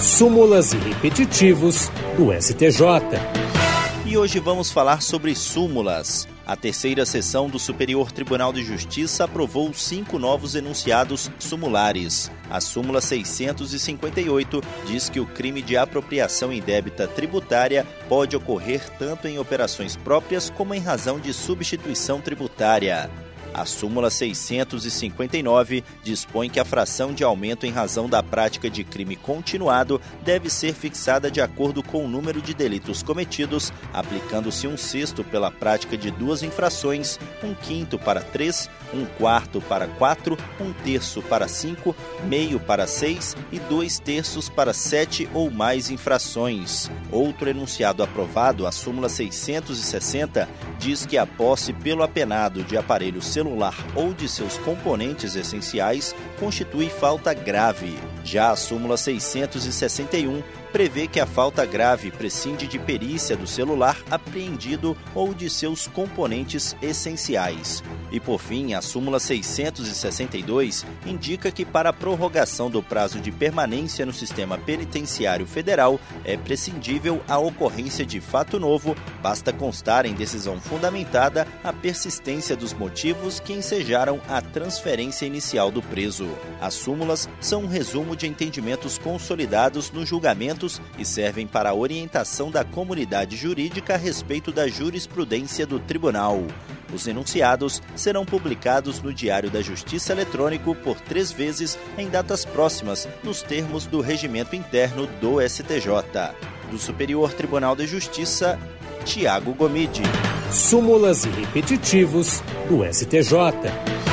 súmulas e repetitivos do STJ. E hoje vamos falar sobre súmulas. A terceira sessão do Superior Tribunal de Justiça aprovou cinco novos enunciados sumulares. A súmula 658 diz que o crime de apropriação indébita tributária pode ocorrer tanto em operações próprias como em razão de substituição tributária. A súmula 659 dispõe que a fração de aumento em razão da prática de crime continuado deve ser fixada de acordo com o número de delitos cometidos, aplicando-se um sexto pela prática de duas infrações, um quinto para três, um quarto para quatro, um terço para cinco, meio para seis e dois terços para sete ou mais infrações. Outro enunciado aprovado, a súmula 660, diz que a posse pelo apenado de aparelho celular celular ou de seus componentes essenciais constitui falta grave. Já a súmula 661 prevê que a falta grave prescinde de perícia do celular apreendido ou de seus componentes essenciais. E por fim, a súmula 662 indica que para a prorrogação do prazo de permanência no sistema penitenciário federal é prescindível a ocorrência de fato novo, basta constar em decisão fundamentada a persistência dos motivos que ensejaram a transferência inicial do preso. As súmulas são um resumo de entendimentos consolidados no julgamento e servem para a orientação da comunidade jurídica a respeito da jurisprudência do tribunal. Os enunciados serão publicados no Diário da Justiça Eletrônico por três vezes em datas próximas, nos termos do regimento interno do STJ. Do Superior Tribunal de Justiça, Tiago Gomide. Súmulas e repetitivos do STJ.